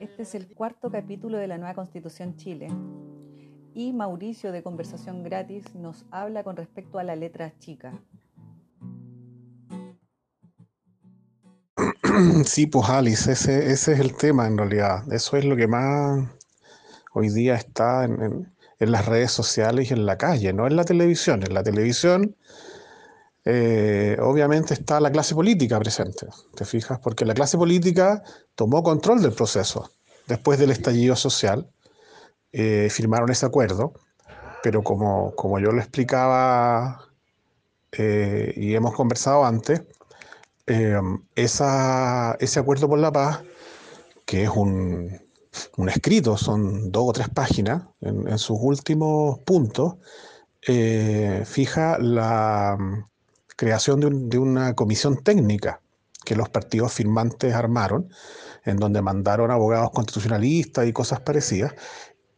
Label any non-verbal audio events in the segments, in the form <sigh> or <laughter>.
Este es el cuarto capítulo de la nueva Constitución Chile. Y Mauricio de Conversación Gratis nos habla con respecto a la letra chica. <clears throat> Sí, pues Alice, ese, es el tema en realidad. Eso es lo que más hoy día está en las redes sociales y en la calle, no en la televisión. En la televisión eh, obviamente está la clase política presente, ¿te fijas? Porque la clase política tomó control del proceso después del estallido social, eh, firmaron ese acuerdo, pero como, como yo lo explicaba eh, y hemos conversado antes, ese acuerdo por la paz, que es un, un escrito, son dos o tres páginas, en, en sus últimos puntos, fija la creación de, una comisión técnica que los partidos firmantes armaron, en donde mandaron abogados constitucionalistas y cosas parecidas,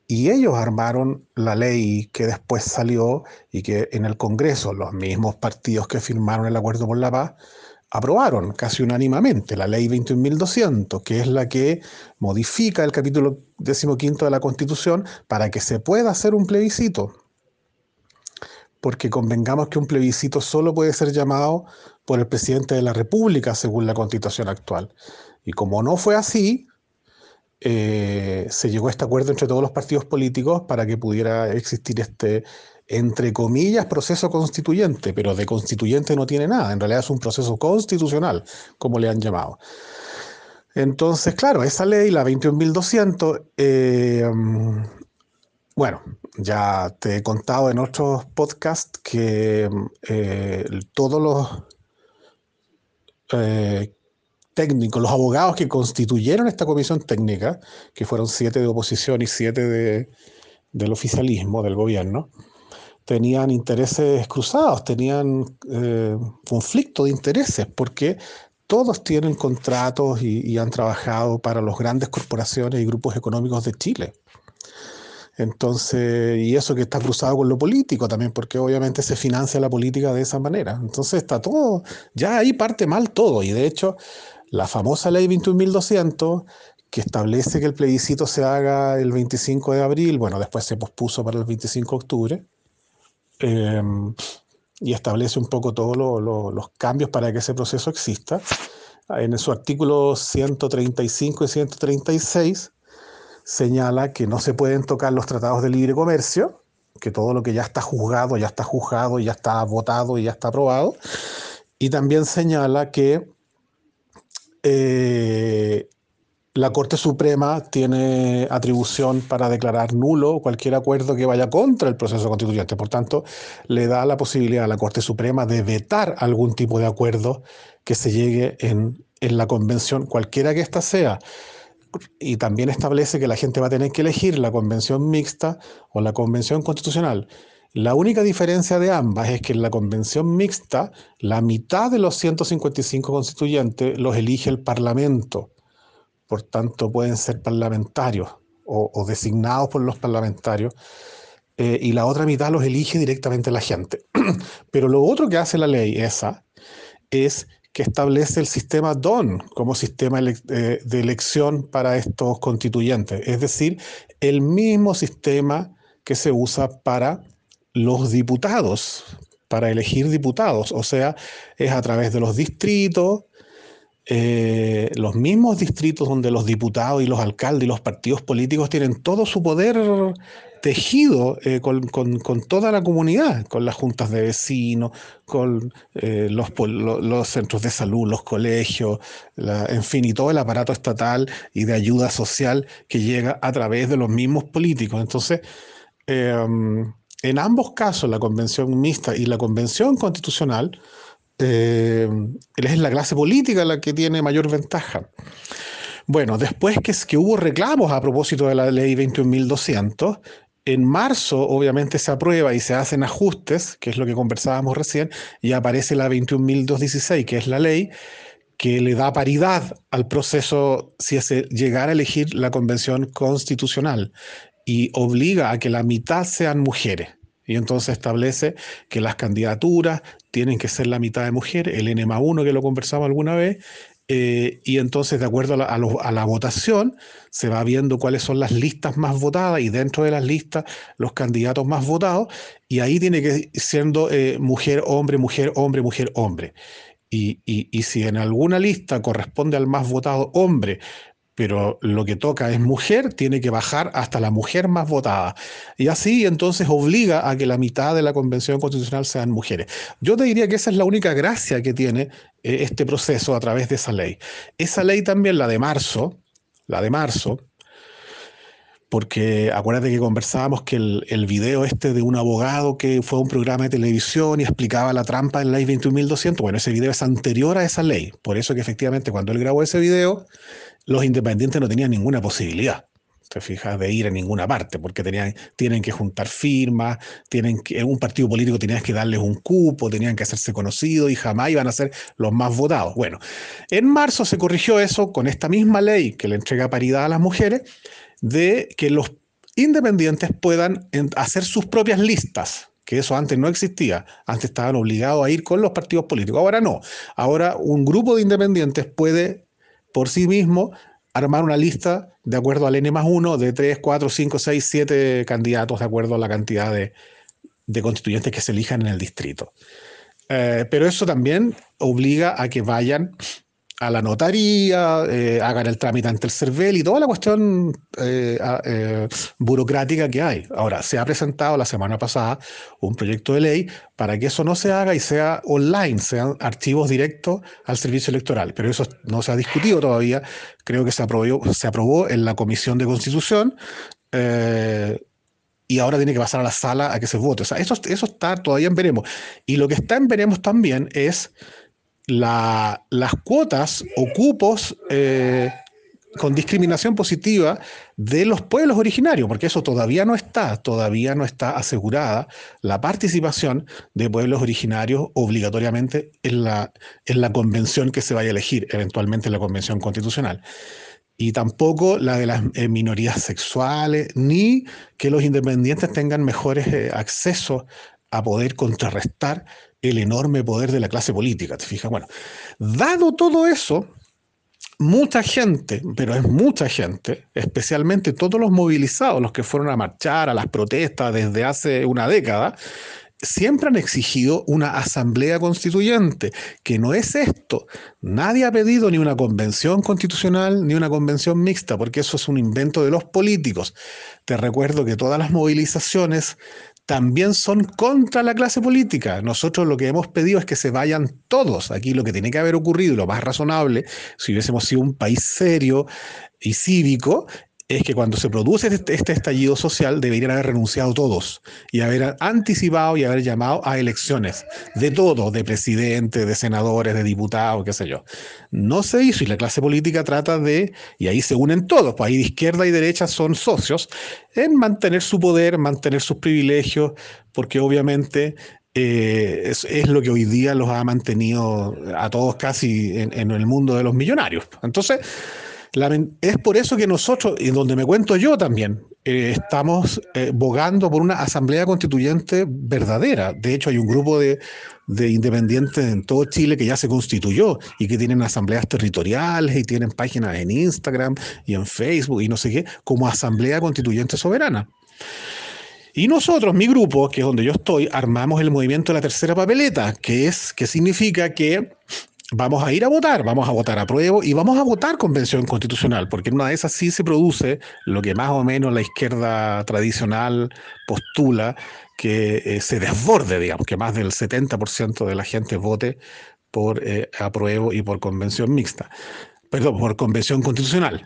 y ellos armaron la ley que después salió y que en el Congreso los mismos partidos que firmaron el acuerdo por la paz aprobaron casi unánimemente la ley 21.200, que es la que modifica el capítulo 15 de la Constitución para que se pueda hacer un plebiscito porque convengamos que un plebiscito solo puede ser llamado por el presidente de la República según la constitución actual. Y como no fue así, eh, se llegó a este acuerdo entre todos los partidos políticos para que pudiera existir este, entre comillas, proceso constituyente, pero de constituyente no tiene nada, en realidad es un proceso constitucional, como le han llamado. Entonces, claro, esa ley, la 21.200, eh, bueno, ya te he contado en otros podcasts que eh, todos los eh, técnicos, los abogados que constituyeron esta comisión técnica, que fueron siete de oposición y siete del oficialismo, del gobierno, tenían intereses cruzados, tenían eh, conflicto de intereses, porque todos tienen contratos y han trabajado para las grandes corporaciones y grupos económicos de Chile. Entonces, y eso que está cruzado con lo político también, porque obviamente se financia la política de esa manera. Entonces está todo, ya ahí parte mal todo. Y de hecho, la famosa ley 21.200, que establece que el plebiscito se haga el 25 de abril, bueno, después se pospuso para el 25 de octubre, em, y establece un poco todos los cambios para que ese proceso exista. En su artículo 135 y 136 señala que no se pueden tocar los tratados de libre comercio, que todo lo que ya está juzgado, ya está juzgado, ya está votado y ya está aprobado. Y también señala que eh, la Corte Suprema tiene atribución para declarar nulo cualquier acuerdo que vaya contra el proceso constituyente. Por tanto, le da la posibilidad a la Corte Suprema de vetar algún tipo de acuerdo que se llegue en, en la convención, cualquiera que ésta sea y también establece que la gente va a tener que elegir la convención mixta o la convención constitucional. La única diferencia de ambas es que en la convención mixta, la mitad de los 155 constituyentes los elige el Parlamento. Por tanto, pueden ser parlamentarios o, designados por los parlamentarios. Eh, y la otra mitad los elige directamente la gente. <clears throat> Pero lo otro que hace la ley esa es que establece el sistema DON como sistema eh, de elección para estos constituyentes, es decir, el mismo sistema que se usa para los diputados, para elegir diputados, o sea, es a través de los distritos, eh, los mismos distritos donde los diputados y los alcaldes y los partidos políticos tienen todo su poder tejido eh, con, toda la comunidad, con las juntas de vecinos, con eh, los, centros de salud, los colegios, en fin, y todo el aparato estatal y de ayuda social que llega a través de los mismos políticos. Entonces, em, en ambos casos, la convención mixta y la convención constitucional, em, es la clase política la que tiene mayor ventaja. Bueno, después que, que hubo reclamos a propósito de la ley 21.200, en marzo, obviamente, se aprueba y se hacen ajustes, que es lo que conversábamos recién, y aparece la 21.216, que es la ley que le da paridad al proceso si se llegara a elegir la convención constitucional y obliga a que la mitad sean mujeres. Y entonces establece que las candidaturas tienen que ser la mitad de mujeres, el NMA 1 que lo conversamos alguna vez, eh, y entonces, de acuerdo a la, votación, se va viendo cuáles son las listas más votadas y dentro de las listas los candidatos más votados, y ahí tiene que ir siendo eh, mujer, hombre, mujer, hombre, mujer, hombre. Y, y, si en alguna lista corresponde al más votado hombre, pero lo que toca es mujer, tiene que bajar hasta la mujer más votada. Y así entonces obliga a que la mitad de la convención constitucional sean mujeres. Yo te diría que esa es la única gracia que tiene eh, este proceso a través de esa ley. Esa ley también, la de marzo, la de marzo, porque acuérdate que conversábamos que el, video este de un abogado que fue a un programa de televisión y explicaba la trampa en la ley 21.200, bueno, ese video es anterior a esa ley, por eso que efectivamente cuando él grabó ese video, los independientes no tenían ninguna posibilidad, te fijas, de ir a ninguna parte, porque tenían, tienen que juntar firmas, tienen que, un partido político tenías que darles un cupo, tenían que hacerse conocidos y jamás iban a ser los más votados. Bueno, en marzo se corrigió eso con esta misma ley que le entrega paridad a las mujeres, de que los independientes puedan hacer sus propias listas, que eso antes no existía, antes estaban obligados a ir con los partidos políticos, ahora no, ahora un grupo de independientes puede por sí mismo armar una lista de acuerdo al N más 1 de 3, 4, 5, 6, 7 candidatos de acuerdo a la cantidad de, constituyentes que se elijan en el distrito. Eh, pero eso también obliga a que vayan a la notaría, eh, hagan el trámite ante el CERVEL y toda la cuestión eh, eh, burocrática que hay. Ahora, se ha presentado la semana pasada un proyecto de ley para que eso no se haga y sea online, sean archivos directos al servicio electoral. Pero eso no se ha discutido todavía. Creo que se aprobó, se aprobó en la Comisión de Constitución y ahora tiene que pasar a la sala a que se vote. O sea, eso, eso está todavía en veremos. Y lo que está en veremos también es las cuotas o cupos eh, con discriminación positiva de los pueblos originarios, porque eso todavía no está, todavía no está asegurada la participación de pueblos originarios obligatoriamente en la, en la convención que se vaya a elegir, eventualmente en la convención constitucional. Y tampoco la de las eh, minorías sexuales, ni que los independientes tengan mejores eh, accesos a poder contrarrestar el enorme poder de la clase política, ¿te fijas? Bueno, dado todo eso, mucha gente, pero es mucha gente, especialmente todos los movilizados, los que fueron a marchar, a las protestas desde hace una década, siempre han exigido una asamblea constituyente, que no es esto. Nadie ha pedido ni una convención constitucional ni una convención mixta, porque eso es un invento de los políticos. Te recuerdo que todas las movilizaciones también son contra la clase política. Nosotros lo que hemos pedido es que se vayan todos. Aquí lo que tiene que haber ocurrido, lo más razonable, si hubiésemos sido un país serio y cívico, es que cuando se produce este, este, estallido social deberían haber renunciado todos y haber anticipado y haber llamado a elecciones de todo, de presidente, de senadores, de diputados, qué sé yo. No se hizo y la clase política trata de, y ahí se unen todos, pues ahí de izquierda y derecha son socios, en mantener su poder, mantener sus privilegios, porque obviamente eh, es, lo que hoy día los ha mantenido a todos casi en, en el mundo de los millonarios. Entonces, es por eso que nosotros, y donde me cuento yo también, eh, estamos eh, bogando por una asamblea constituyente verdadera. De hecho, hay un grupo de, independientes en todo Chile que ya se constituyó y que tienen asambleas territoriales y tienen páginas en Instagram y en Facebook y no sé qué, como asamblea constituyente soberana. Y nosotros, mi grupo, que es donde yo estoy, armamos el movimiento de la tercera papeleta, que es que significa que vamos a ir a votar, vamos a votar a prueba y vamos a votar convención constitucional, porque en una de esas sí se produce lo que más o menos la izquierda tradicional postula, que eh, se desborde, digamos, que más del 70% de la gente vote por eh, apruebo y por convención mixta, perdón, por convención constitucional.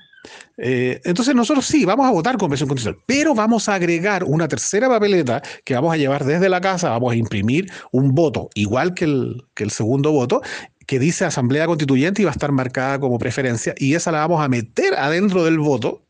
Eh, entonces nosotros sí, vamos a votar convención constitucional, pero vamos a agregar una tercera papeleta que vamos a llevar desde la casa, vamos a imprimir un voto igual que el, que el segundo voto que dice Asamblea Constituyente y va a estar marcada como preferencia y esa la vamos a meter adentro del voto.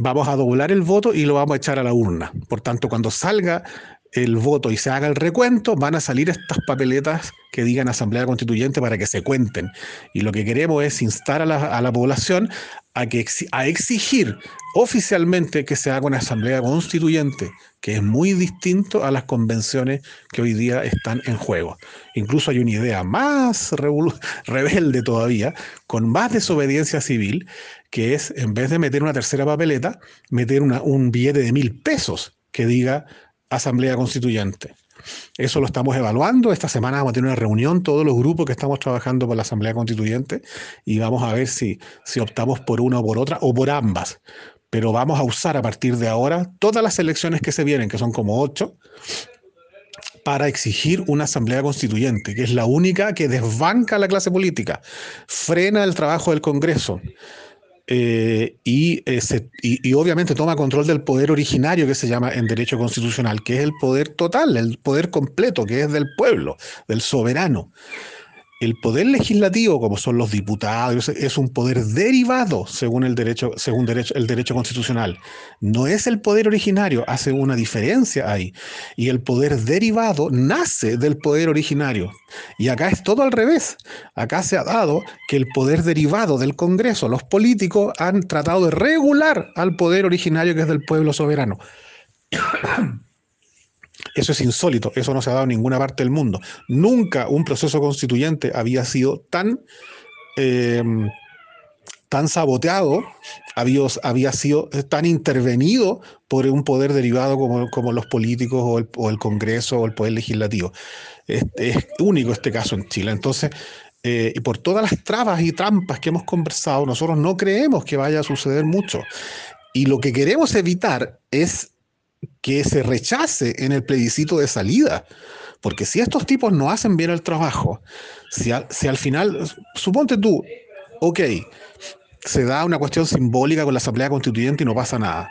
Vamos a doblar el voto y lo vamos a echar a la urna. Por tanto, cuando salga el voto y se haga el recuento, van a salir estas papeletas que digan Asamblea Constituyente para que se cuenten. Y lo que queremos es instar a la, población a, que, a exigir oficialmente que se haga una Asamblea Constituyente, que es muy distinto a las convenciones que hoy día están en juego. Incluso hay una idea más rebelde todavía, con más desobediencia civil, que es, en vez de meter una tercera papeleta, meter un billete de mil pesos que diga Asamblea Constituyente. Eso lo estamos evaluando. Esta semana vamos a tener una reunión, todos los grupos que estamos trabajando por la Asamblea Constituyente, y vamos a ver si, si optamos por una o por otra o por ambas. Pero vamos a usar a partir de ahora todas las elecciones que se vienen, que son como ocho, para exigir una asamblea constituyente, que es la única que desbanca a la clase política, frena el trabajo del Congreso, eh, eh, y, obviamente toma control del poder originario que se llama en derecho constitucional, que es el poder total, el poder completo, que es del pueblo, del soberano. El poder legislativo, como son los diputados, es un poder derivado según el derecho, según derecho, el derecho constitucional. No es el poder originario, hace una diferencia ahí. Y el poder derivado nace del poder originario. Y acá es todo al revés. Acá se ha dado que el poder derivado del Congreso, los políticos han tratado de regular al poder originario que es del pueblo soberano. <coughs> Eso es insólito, eso no se ha dado en ninguna parte del mundo. Nunca un proceso constituyente había sido tan, em, tan saboteado, había, sido tan intervenido por un poder derivado como, los políticos o el, Congreso o el Poder Legislativo. Es, único este caso en Chile. Entonces, eh, y por todas las trabas y trampas que hemos conversado, nosotros no creemos que vaya a suceder mucho. Y lo que queremos evitar es que se rechace en el plebiscito de salida. Porque si estos tipos no hacen bien el trabajo, si, al final, suponte tú, ok, se da una cuestión simbólica con la Asamblea Constituyente y no pasa nada.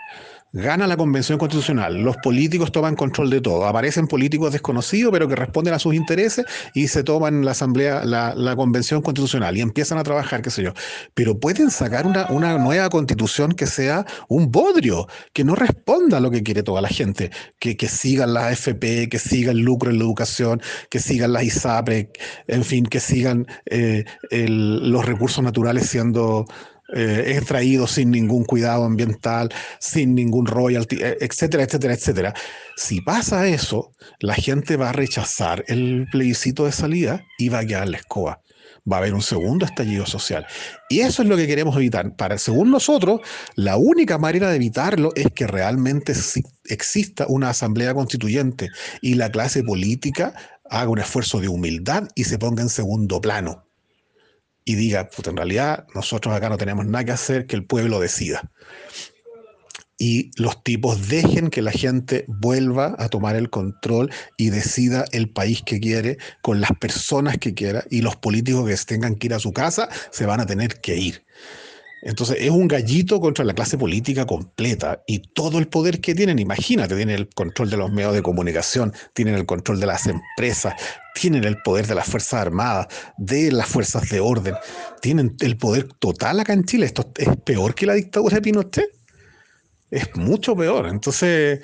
Gana la convención constitucional, los políticos toman control de todo, aparecen políticos desconocidos pero que responden a sus intereses y se toman la asamblea, la, convención constitucional y empiezan a trabajar, qué sé yo. Pero pueden sacar una, nueva constitución que sea un bodrio, que no responda a lo que quiere toda la gente, que, sigan la AFP, que siga el lucro en la educación, que sigan las ISAPRE, en fin, que sigan eh, los recursos naturales siendo eh, extraído sin ningún cuidado ambiental, sin ningún royalty, eh, etcétera, etcétera, etcétera. Si pasa eso, la gente va a rechazar el plebiscito de salida y va a quedar la escoba. Va a haber un segundo estallido social. Y eso es lo que queremos evitar. Para, según nosotros, la única manera de evitarlo es que realmente exista una asamblea constituyente y la clase política haga un esfuerzo de humildad y se ponga en segundo plano y diga, puta, en realidad nosotros acá no tenemos nada que hacer, que el pueblo decida. Y los tipos dejen que la gente vuelva a tomar el control y decida el país que quiere, con las personas que quiera, y los políticos que tengan que ir a su casa se van a tener que ir. Entonces es un gallito contra la clase política completa y todo el poder que tienen, imagínate, tienen el control de los medios de comunicación, tienen el control de las empresas, tienen el poder de las Fuerzas Armadas, de las Fuerzas de Orden, tienen el poder total acá en Chile. Esto es peor que la dictadura de Pinochet. Es mucho peor. Entonces,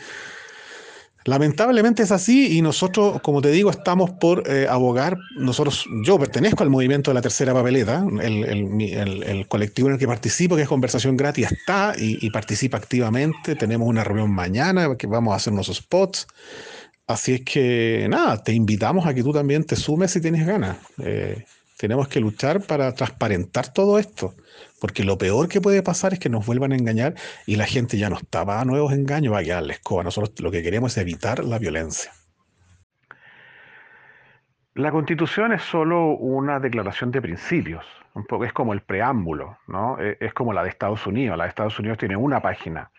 Lamentablemente es así y nosotros, como te digo, estamos por eh, abogar. Nosotros, yo pertenezco al movimiento de la tercera papeleta, el, colectivo en el que participo, que es Conversación Gratis, está y, participa activamente. Tenemos una reunión mañana que vamos a hacer unos spots. Así es que, nada, te invitamos a que tú también te sumes si tienes ganas. Eh, tenemos que luchar para transparentar todo esto. Porque lo peor que puede pasar es que nos vuelvan a engañar y la gente ya no está para nuevos engaños, va a quedar escoba. Nosotros lo que queremos es evitar la violencia. La constitución es solo una declaración de principios, un poco es como el preámbulo, ¿no? E, es como la de Estados Unidos. La de Estados Unidos tiene una página,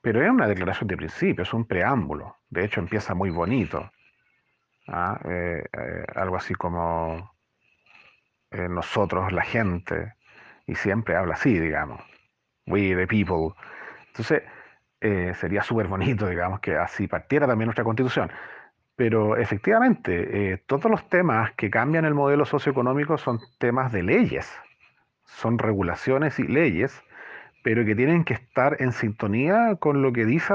pero es una declaración de principios, es un preámbulo. De hecho, empieza muy bonito. ¿ah? Eh, eh, algo así como eh, nosotros, la gente, y siempre habla así, digamos. We the people. Entonces, eh, sería súper bonito, digamos, que así partiera también nuestra constitución. Pero efectivamente, todos los temas que cambian el modelo socioeconómico son temas de leyes, son regulaciones y leyes, pero que tienen que estar en sintonía con lo que, dice,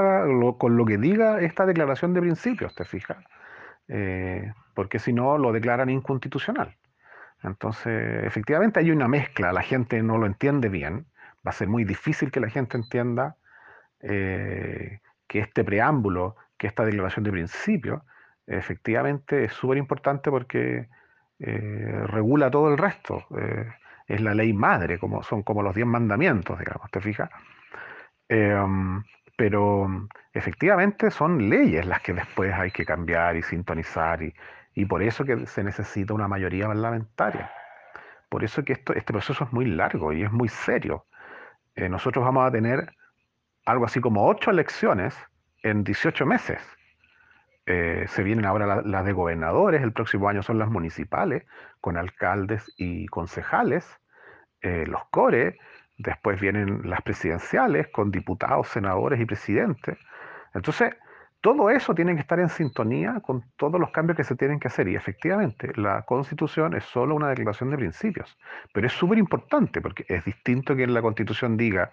con lo que diga esta declaración de principios, ¿te fijas? Eh, porque si no lo declaran inconstitucional. Entonces, efectivamente hay una mezcla, la gente no lo entiende bien, va a ser muy difícil que la gente entienda eh, que este preámbulo, que esta declaración de principios, efectivamente es súper importante porque eh, regula todo el resto. Es la ley madre, como son como los diez mandamientos, digamos, ¿te fijas? Em, pero efectivamente son leyes las que después hay que cambiar y sintonizar y, y por eso que se necesita una mayoría parlamentaria. Por eso que esto, este proceso es muy largo y es muy serio. Eh, nosotros vamos a tener algo así como ocho elecciones en 18 meses. Eh, se vienen ahora las de gobernadores, el próximo año son las municipales, con alcaldes y concejales, eh, los CORE, después vienen las presidenciales, con diputados, senadores y presidentes. Entonces, todo eso tiene que estar en sintonía con todos los cambios que se tienen que hacer. Y efectivamente, la constitución es solo una declaración de principios. Pero es súper importante porque es distinto que en la constitución diga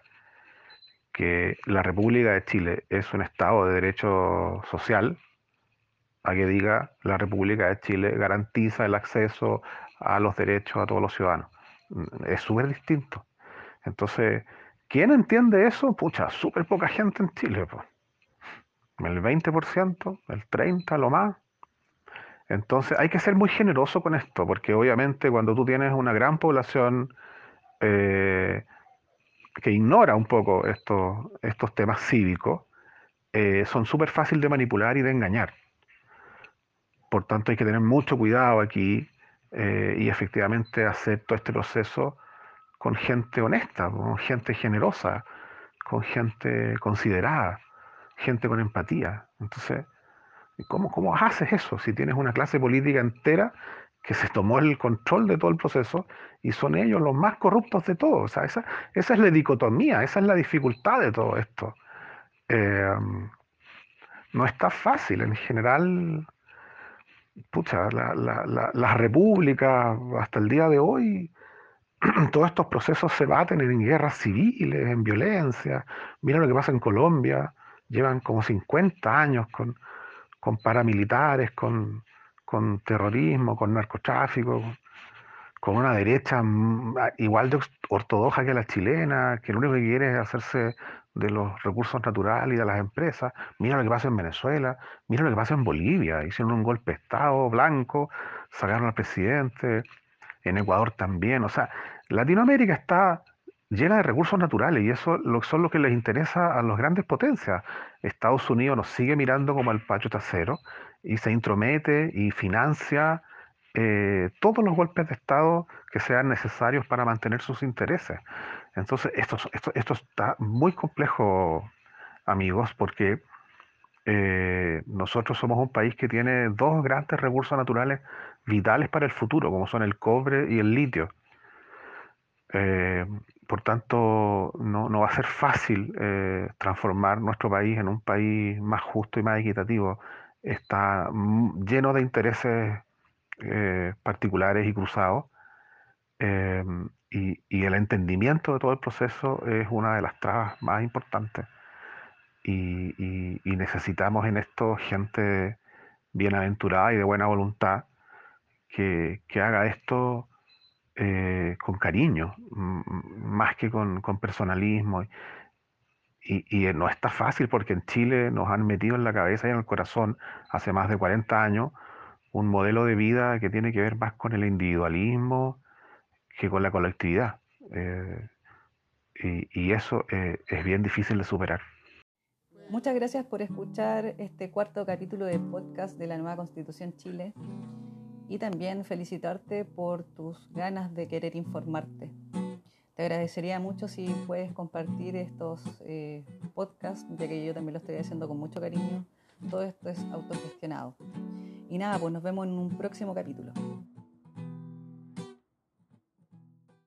que la República de Chile es un Estado de derecho social, a que diga la República de Chile garantiza el acceso a los derechos a todos los ciudadanos. Es súper distinto. Entonces, ¿quién entiende eso? Pucha, súper poca gente en Chile. Pues el 20%, el 30%, lo más. Entonces hay que ser muy generoso con esto, porque obviamente cuando tú tienes una gran población eh, que ignora un poco estos, estos temas cívicos, eh, son súper fáciles de manipular y de engañar. Por tanto hay que tener mucho cuidado aquí eh, y efectivamente hacer todo este proceso con gente honesta, con gente generosa, con gente considerada gente con empatía. Entonces, ¿cómo, ¿cómo haces eso si tienes una clase política entera que se tomó el control de todo el proceso y son ellos los más corruptos de todos? O sea, esa, esa es la dicotomía, esa es la dificultad de todo esto. Em, no está fácil, en general, pucha, la, la, la, república hasta el día de hoy, <clears throat> todos estos procesos se baten en guerras civiles, en violencia. Mira lo que pasa en Colombia, llevan como 50 años con, con paramilitares, con, con, terrorismo, con narcotráfico, con una derecha igual de ortodoxa que la chilena, que lo único que quiere es hacerse de los recursos naturales y de las empresas. Mira lo que pasa en Venezuela, mira lo que pasa en Bolivia, hicieron un golpe de Estado blanco, sacaron al presidente, en Ecuador también, o sea, Latinoamérica está llena de recursos naturales y eso son lo que les interesa a las grandes potencias. Estados Unidos nos sigue mirando como el pacho trasero y se intromete y financia eh, todos los golpes de Estado que sean necesarios para mantener sus intereses. Entonces, esto, está muy complejo, amigos, porque eh, nosotros somos un país que tiene dos grandes recursos naturales vitales para el futuro, como son el cobre y el litio. Eh, por tanto, no, va a ser fácil eh, transformar nuestro país en un país más justo y más equitativo. Está lleno de intereses particulares y cruzados. Y, el entendimiento de todo el proceso es una de las trabas más importantes. Y, necesitamos en esto gente bienaventurada y de buena voluntad que, que haga esto eh, con cariño, más que con, personalismo. Y, no está fácil porque en Chile nos han metido en la cabeza y en el corazón hace más de 40 años un modelo de vida que tiene que ver más con el individualismo que con la colectividad. Eh, y, eso eh, es bien difícil de superar. Muchas gracias por escuchar este cuarto capítulo de podcast de la nueva Constitución Chile y también felicitarte por tus ganas de querer informarte. Te agradecería mucho si puedes compartir estos eh, podcasts, ya que yo también lo estoy haciendo con mucho cariño. Todo esto es autogestionado. Y nada, pues nos vemos en un próximo capítulo.